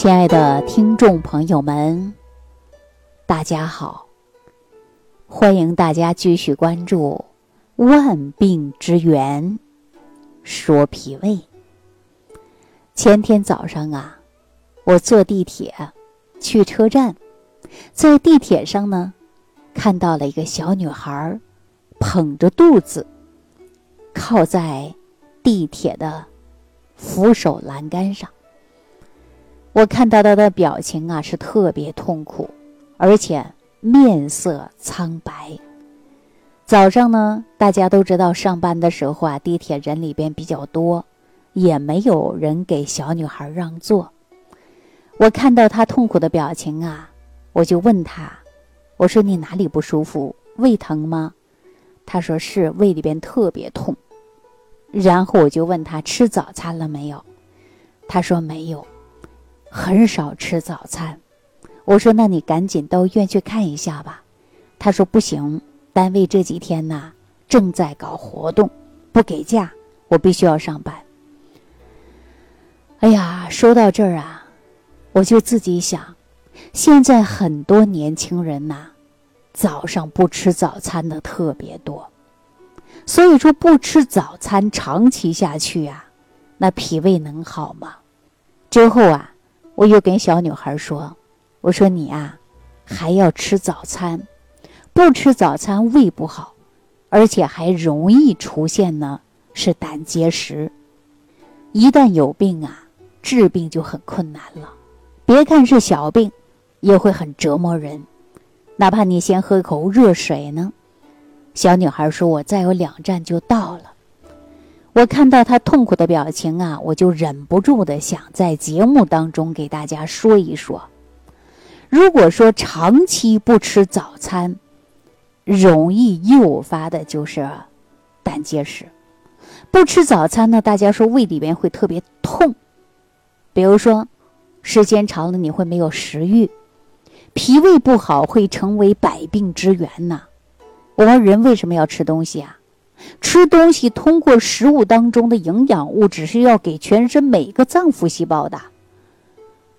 亲爱的听众朋友们，大家好！欢迎大家继续关注《万病之源》，说脾胃。前天早上啊，我坐地铁去车站，在地铁上呢，看到了一个小女孩捧着肚子，靠在地铁的扶手栏杆上。我看到他的表情啊，是特别痛苦，而且面色苍白。早上呢，大家都知道上班的时候啊，地铁人里边比较多，也没有人给小女孩让座。我看到她痛苦的表情啊，我就问她：“我说你哪里不舒服？胃疼吗？”她说是胃里边特别痛。然后我就问她吃早餐了没有？她说没有。很少吃早餐，我说那你赶紧到医院去看一下吧。他说不行，单位这几天呢正在搞活动，不给假，我必须要上班。哎呀，说到这儿啊，我就自己想，现在很多年轻人呐，早上不吃早餐的特别多，所以说不吃早餐长期下去啊，那脾胃能好吗？之后啊。我又跟小女孩说：“我说你啊，还要吃早餐，不吃早餐胃不好，而且还容易出现呢是胆结石。一旦有病啊，治病就很困难了。别看是小病，也会很折磨人。哪怕你先喝口热水呢。”小女孩说：“我再有两站就到了。”我看到他痛苦的表情啊，我就忍不住的想在节目当中给大家说一说。如果说长期不吃早餐，容易诱发的就是胆结石。不吃早餐呢，大家说胃里边会特别痛，比如说时间长了你会没有食欲，脾胃不好会成为百病之源呐。我们人为什么要吃东西啊？吃东西通过食物当中的营养物质是要给全身每一个脏腑细胞的。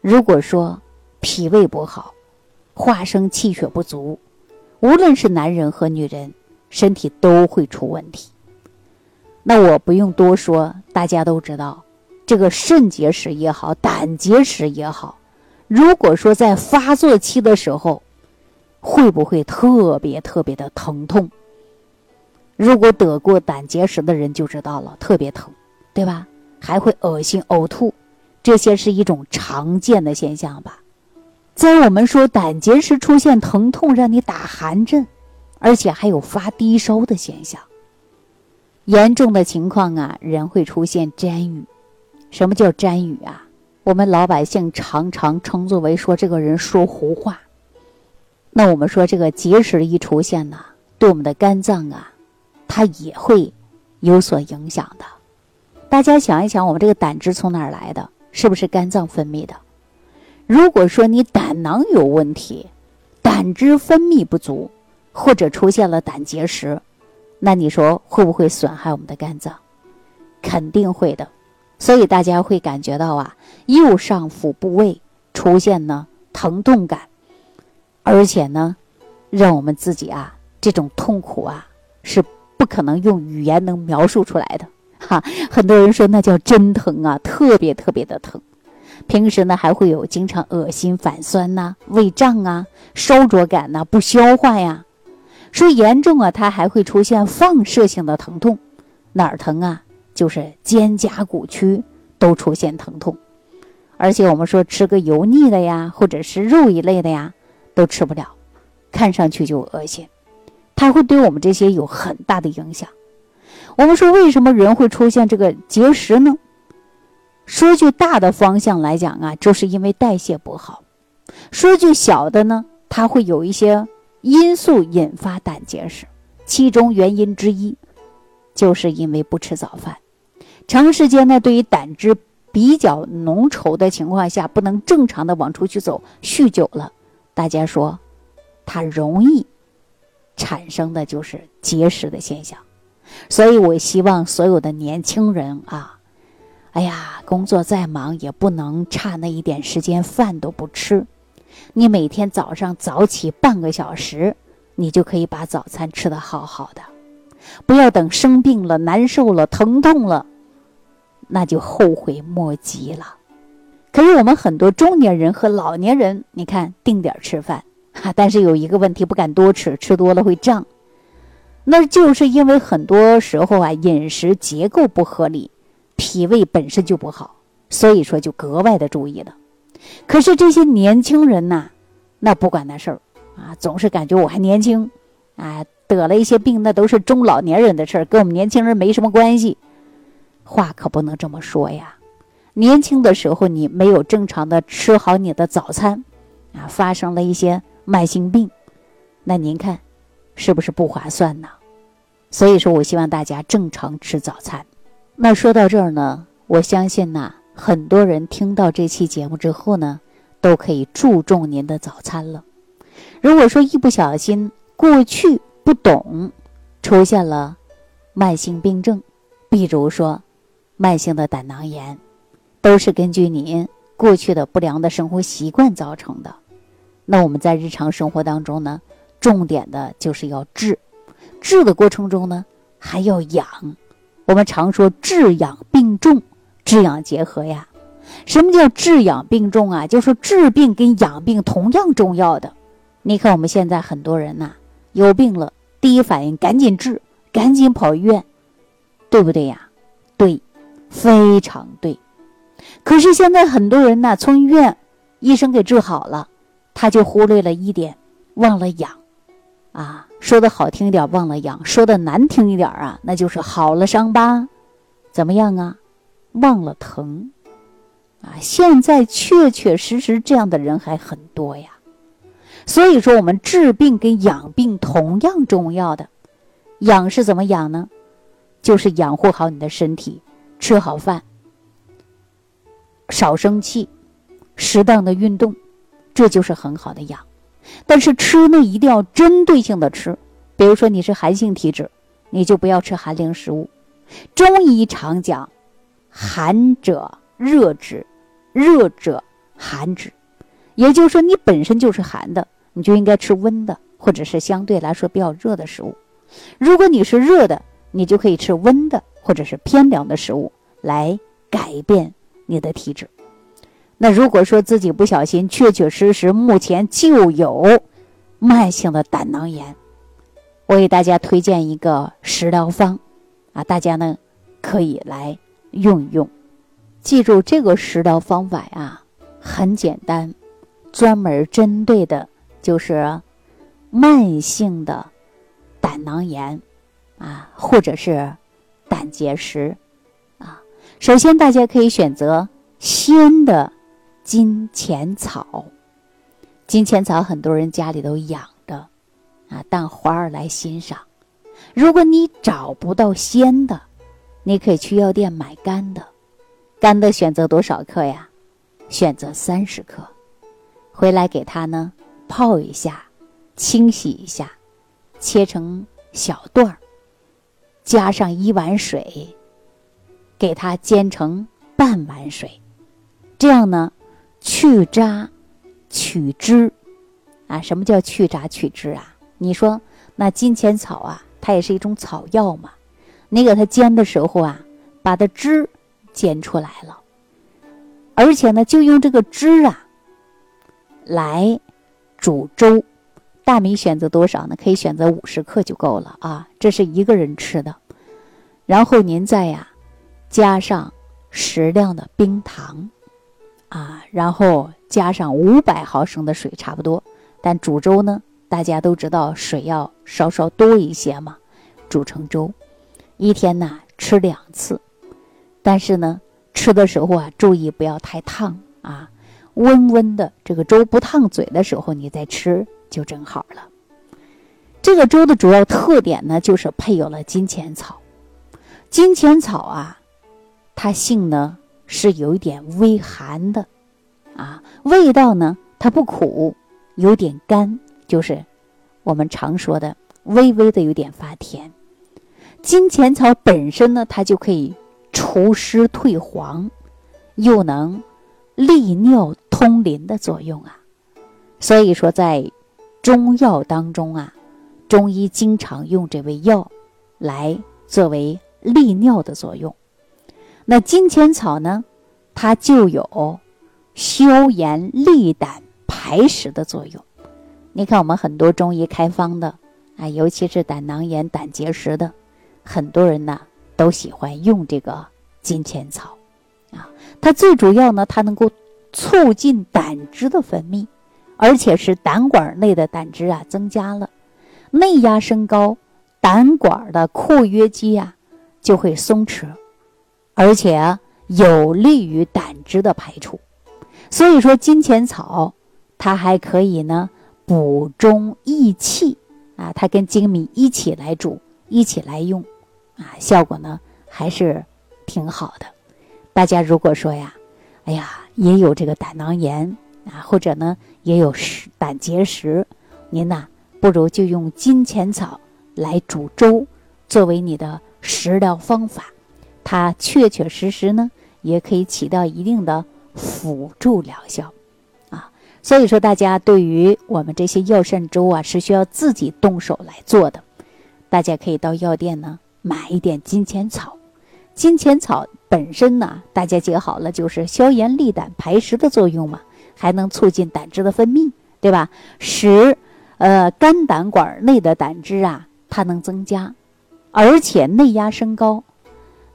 如果说脾胃不好，化生气血不足，无论是男人和女人，身体都会出问题。那我不用多说，大家都知道，这个肾结石也好，胆结石也好，如果说在发作期的时候，会不会特别特别的疼痛？如果得过胆结石的人就知道了，特别疼，对吧？还会恶心、呕吐，这些是一种常见的现象吧。在我们说胆结石出现疼痛，让你打寒震，而且还有发低烧的现象。严重的情况啊，人会出现沾语。什么叫沾语啊？我们老百姓常常称作为说这个人说胡话。那我们说这个结石一出现呢，对我们的肝脏啊。它也会有所影响的。大家想一想，我们这个胆汁从哪儿来的？是不是肝脏分泌的？如果说你胆囊有问题，胆汁分泌不足，或者出现了胆结石，那你说会不会损害我们的肝脏？肯定会的。所以大家会感觉到啊，右上腹部位出现呢疼痛感，而且呢，让我们自己啊这种痛苦啊是。不可能用语言能描述出来的，哈！很多人说那叫真疼啊，特别特别的疼。平时呢还会有经常恶心、反酸呐、胃胀啊、烧灼感呐、不消化呀。说严重啊，它还会出现放射性的疼痛，哪儿疼啊？就是肩胛骨区都出现疼痛。而且我们说吃个油腻的呀，或者是肉一类的呀，都吃不了，看上去就恶心。它会对我们这些有很大的影响。我们说，为什么人会出现这个结石呢？说句大的方向来讲啊，就是因为代谢不好；说句小的呢，它会有一些因素引发胆结石。其中原因之一，就是因为不吃早饭，长时间呢，对于胆汁比较浓稠的情况下，不能正常的往出去走，酗酒了，大家说，它容易。产生的就是结石的现象，所以我希望所有的年轻人啊，哎呀，工作再忙也不能差那一点时间饭都不吃。你每天早上早起半个小时，你就可以把早餐吃得好好的。不要等生病了、难受了、疼痛了，那就后悔莫及了。可是我们很多中年人和老年人，你看定点吃饭，哈，但是有一个问题，不敢多吃，吃多了会胀。那就是因为很多时候啊，饮食结构不合理，脾胃本身就不好，所以说就格外的注意了。可是这些年轻人呐，那不管那事儿啊，总是感觉我还年轻，啊，得了一些病，那都是中老年人的事儿，跟我们年轻人没什么关系。话可不能这么说呀。年轻的时候你没有正常的吃好你的早餐，啊，发生了一些慢性病，那您看，是不是不划算呢？所以说我希望大家正常吃早餐。那说到这儿呢，我相信呐。很多人听到这期节目之后呢，都可以注重您的早餐了。如果说一不小心过去不懂，出现了慢性病症，比如说慢性的胆囊炎，都是根据您过去的不良的生活习惯造成的。那我们在日常生活当中呢，重点的就是要治，治的过程中呢还要养。我们常说治养并重。治养结合呀，什么叫治养并重啊？就是治病跟养病同样重要的。你看我们现在很多人呐，有病了，第一反应赶紧治，赶紧跑医院，对不对呀？对，非常对。可是现在很多人呢，从医院医生给治好了，他就忽略了一点，忘了养。啊，说的好听一点，忘了养；说的难听一点啊，那就是好了伤疤，怎么样啊？忘了疼，啊！现在确确实实这样的人还很多呀。所以说，我们治病跟养病同样重要的。养是怎么养呢？就是养护好你的身体，吃好饭，少生气，适当的运动，这就是很好的养。但是吃呢，一定要针对性的吃。比如说你是寒性体质，你就不要吃寒凉食物。中医常讲。寒者热之，热者寒之，也就是说，你本身就是寒的，你就应该吃温的，或者是相对来说比较热的食物。如果你是热的，你就可以吃温的，或者是偏凉的食物来改变你的体质。那如果说自己不小心，确确实实目前就有慢性的胆囊炎，我给大家推荐一个食疗方，啊，大家呢可以来。用一用，记住这个食疗方法呀，很简单，专门针对的就是慢性的胆囊炎啊，或者是胆结石啊。首先，大家可以选择鲜的金钱草，金钱草很多人家里都养着啊，当花儿来欣赏。如果你找不到鲜的，你可以去药店买干的，干的选择多少克呀？选择三十克，回来给它呢泡一下，清洗一下，切成小段儿，加上一碗水，给它煎成半碗水，这样呢去渣取汁啊？什么叫去渣取汁啊？你说那金钱草啊，它也是一种草药嘛？你给它煎的时候啊，把它汁煎出来了，而且呢，就用这个汁啊来煮粥。大米选择多少呢？可以选择五十克就够了啊，这是一个人吃的。然后您再呀加上适量的冰糖啊，然后加上五百毫升的水，差不多。但煮粥呢，大家都知道水要稍稍多一些嘛，煮成粥。一天呢吃两次，但是呢吃的时候啊注意不要太烫啊，温温的这个粥不烫嘴的时候你再吃就正好了。这个粥的主要特点呢就是配有了金钱草，金钱草啊，它性呢是有一点微寒的，啊味道呢它不苦，有点干，就是我们常说的微微的有点发甜。金钱草本身呢，它就可以除湿退黄，又能利尿通淋的作用啊。所以说，在中药当中啊，中医经常用这味药来作为利尿的作用。那金钱草呢，它就有消炎利胆排石的作用。你看，我们很多中医开方的啊，尤其是胆囊炎、胆结石的，很多人呢都喜欢用这个金钱草啊。它最主要呢，它能够促进胆汁的分泌。而且是胆管内的胆汁啊增加了，内压升高，胆管的括约肌啊就会松弛，而且啊有利于胆汁的排出。所以说金钱草它还可以呢补中益气啊，它跟粳米一起来煮，一起来用啊，效果呢还是挺好的。大家如果说呀，哎呀也有这个胆囊炎。啊，或者呢，也有湿胆结石，您呐，不如就用金钱草来煮粥，作为你的食疗方法，它确确实实呢，也可以起到一定的辅助疗效，啊，所以说大家对于我们这些药膳粥啊，是需要自己动手来做的，大家可以到药店呢买一点金钱草，金钱草本身呢，大家记好了，就是消炎利胆排湿的作用嘛。还能促进胆汁的分泌，对吧？使呃肝胆管内的胆汁啊，它能增加，而且内压升高，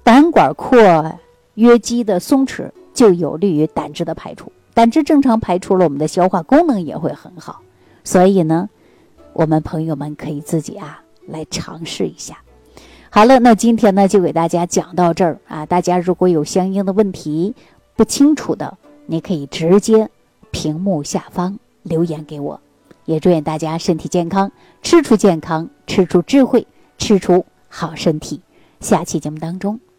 胆管括约肌的松弛，就有利于胆汁的排出。胆汁正常排出了，我们的消化功能也会很好。所以呢，我们朋友们可以自己啊来尝试一下。好了，那今天呢就给大家讲到这儿啊。大家如果有相应的问题不清楚的，你可以直接。屏幕下方留言给我，也祝愿大家身体健康，吃出健康，吃出智慧，吃出好身体。下期节目当中